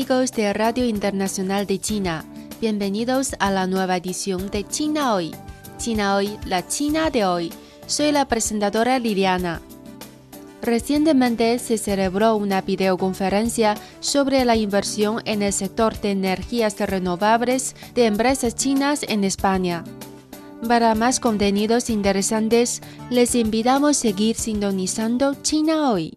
Amigos de Radio Internacional de China, bienvenidos a la nueva edición de China Hoy. China Hoy, la China de hoy. Soy la presentadora Liliana. Recientemente se celebró una videoconferencia sobre la inversión en el sector de energías renovables de empresas chinas en España. Para más contenidos interesantes, les invitamos a seguir sintonizando China Hoy.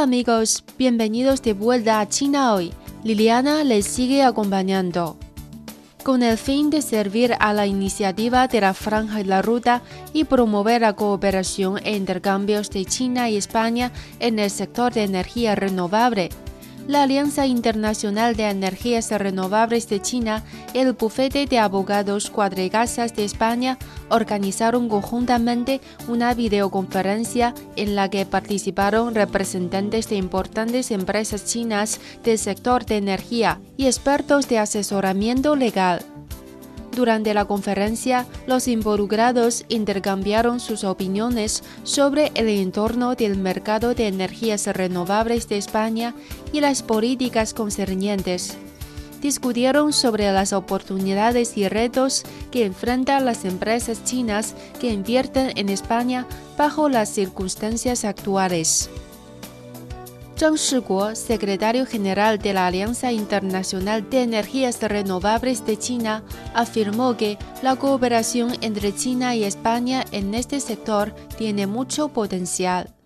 Amigos, bienvenidos de vuelta a China hoy. Liliana les sigue acompañando. Con el fin de servir a la iniciativa de la Franja y la Ruta y promover la cooperación e intercambios de China y España en el sector de energía renovable, la Alianza Internacional de Energías Renovables de China y el Bufete de Abogados Cuadrigasas de España organizaron conjuntamente una videoconferencia en la que participaron representantes de importantes empresas chinas del sector de energía y expertos de asesoramiento legal. Durante la conferencia, los involucrados intercambiaron sus opiniones sobre el entorno del mercado de energías renovables de España y las políticas concernientes. Discutieron sobre las oportunidades y retos que enfrentan las empresas chinas que invierten en España bajo las circunstancias actuales. Zhang Shiguo, secretario general de la Alianza Internacional de Energías Renovables de China, afirmó que la cooperación entre China y España en este sector tiene mucho potencial.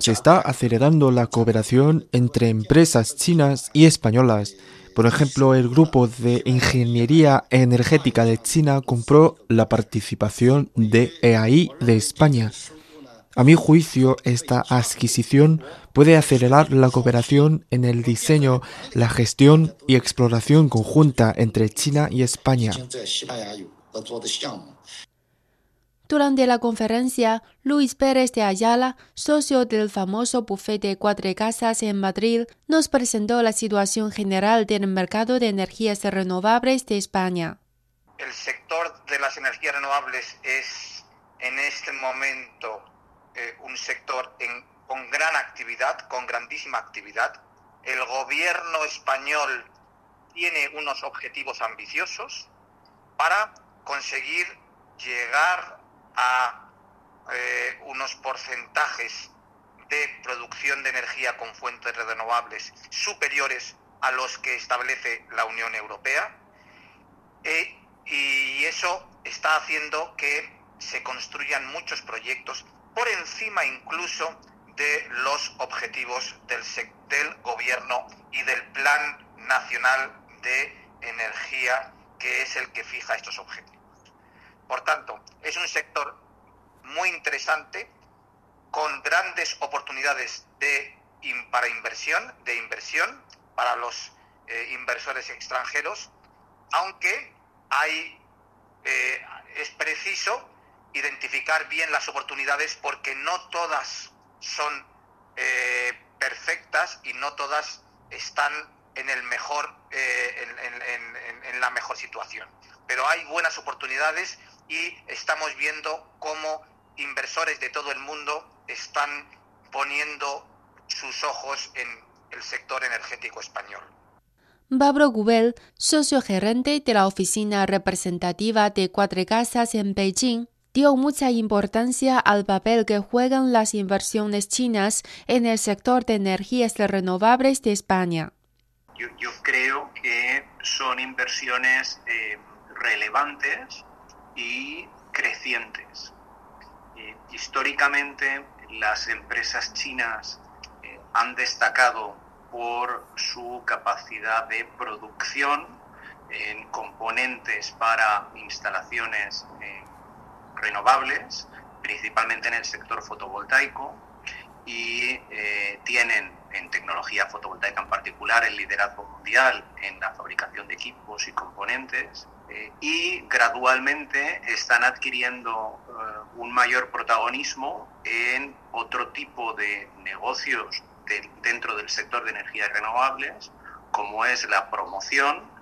Se está acelerando la cooperación entre empresas chinas y españolas. Por ejemplo, el grupo de ingeniería energética de China compró la participación de EAI de España. A mi juicio, esta adquisición puede acelerar la cooperación en el diseño, la gestión y exploración conjunta entre China y España. Durante la conferencia, Luis Pérez de Ayala, socio del famoso bufete Cuatro Casas en Madrid, nos presentó la situación general del mercado de energías renovables de España. El sector de las energías renovables es en este momento eh, un sector con gran actividad, con grandísima actividad. El gobierno español tiene unos objetivos ambiciosos para conseguir llegar a eh, unos porcentajes de producción de energía con fuentes renovables superiores a los que establece la Unión Europea. Eh, y eso está haciendo que se construyan muchos proyectos por encima incluso de los objetivos del, gobierno y del Plan Nacional de Energía, que es el que fija estos objetivos. Por tanto, es un sector muy interesante, con grandes oportunidades de, para inversión, de inversión para los eh, inversores extranjeros, aunque hay, eh, es preciso identificar bien las oportunidades porque no todas son eh, perfectas y no todas están en el mejor eh, en, la mejor situación pero hay buenas oportunidades y estamos viendo cómo inversores de todo el mundo están poniendo sus ojos en el sector energético español. Babro Gubel, socio gerente de la oficina representativa de Cuatro Casas en Beijing, dio mucha importancia al papel que juegan las inversiones chinas en el sector de energías renovables de España. Yo, creo que son inversiones eh, relevantes y crecientes. Eh, históricamente las empresas chinas eh, han destacado por su capacidad de producción en componentes para instalaciones renovables, principalmente en el sector fotovoltaico, y eh, tienen en tecnología fotovoltaica en particular el liderazgo mundial en la fabricación de equipos y componentes eh, y gradualmente están adquiriendo eh, un mayor protagonismo en otro tipo de negocios dentro del sector de energías renovables como es la promoción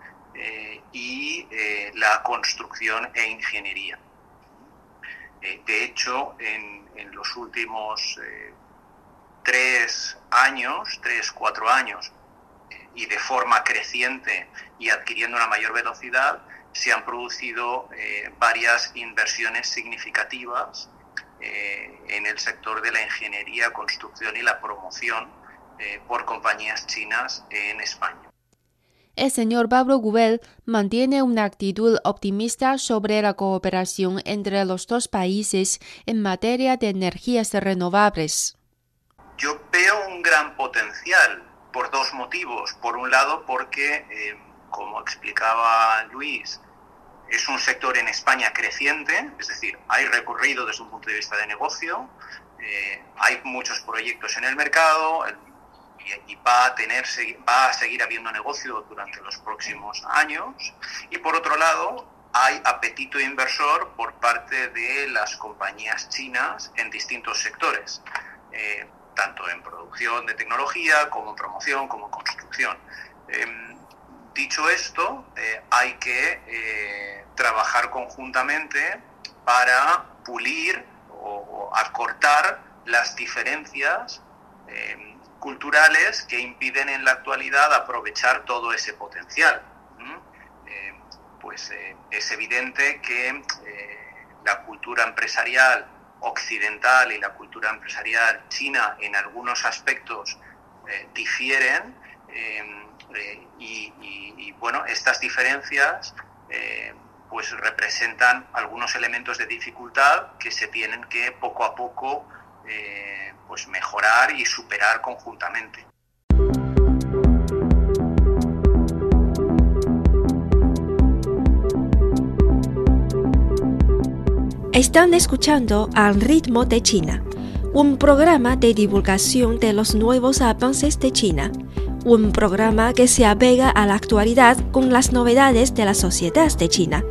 y la construcción e ingeniería. De hecho, en, los últimos tres años, tres, cuatro años, y de forma creciente y adquiriendo una mayor velocidad, se han producido eh, varias inversiones significativas eh, en el sector de la ingeniería, construcción y la promoción eh, por compañías chinas en España. El señor Pablo Gubel mantiene una actitud optimista sobre la cooperación entre los dos países en materia de energías renovables. Yo veo un gran potencial por dos motivos. Por un lado, porque, eh, como explicaba Luis, es un sector en España creciente, es decir, hay recorrido desde un punto de vista de negocio, eh, hay muchos proyectos en el mercado y, va, a tener, va a seguir habiendo negocio durante los próximos años. Y por otro lado, hay apetito inversor por parte de las compañías chinas en distintos sectores. Eh, tanto en producción de tecnología como en promoción, como en construcción. Em, dicho esto, eh, hay que eh, trabajar conjuntamente para pulir o, acortar las diferencias em, culturales que impiden en la actualidad aprovechar todo ese potencial. Em, pues eh, es evidente que la cultura empresarial occidental y la cultura empresarial china en algunos aspectos eh, difieren em, eh, y, bueno, estas diferencias eh, pues representan algunos elementos de dificultad que se tienen que poco a poco pues mejorar y superar conjuntamente. Están escuchando Al ritmo de China, un programa de divulgación de los nuevos avances de China, un programa que se apega a la actualidad con las novedades de la sociedad de China.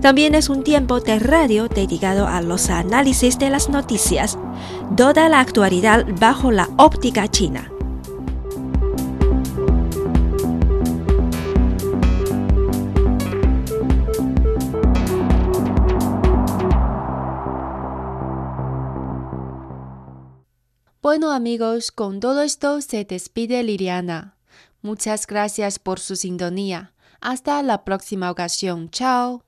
También es un tiempo de radio dedicado a los análisis de las noticias, toda la actualidad bajo la óptica china. Bueno amigos, con todo esto se despide Liliana. Muchas gracias por su sintonía. Hasta la próxima ocasión. Chao.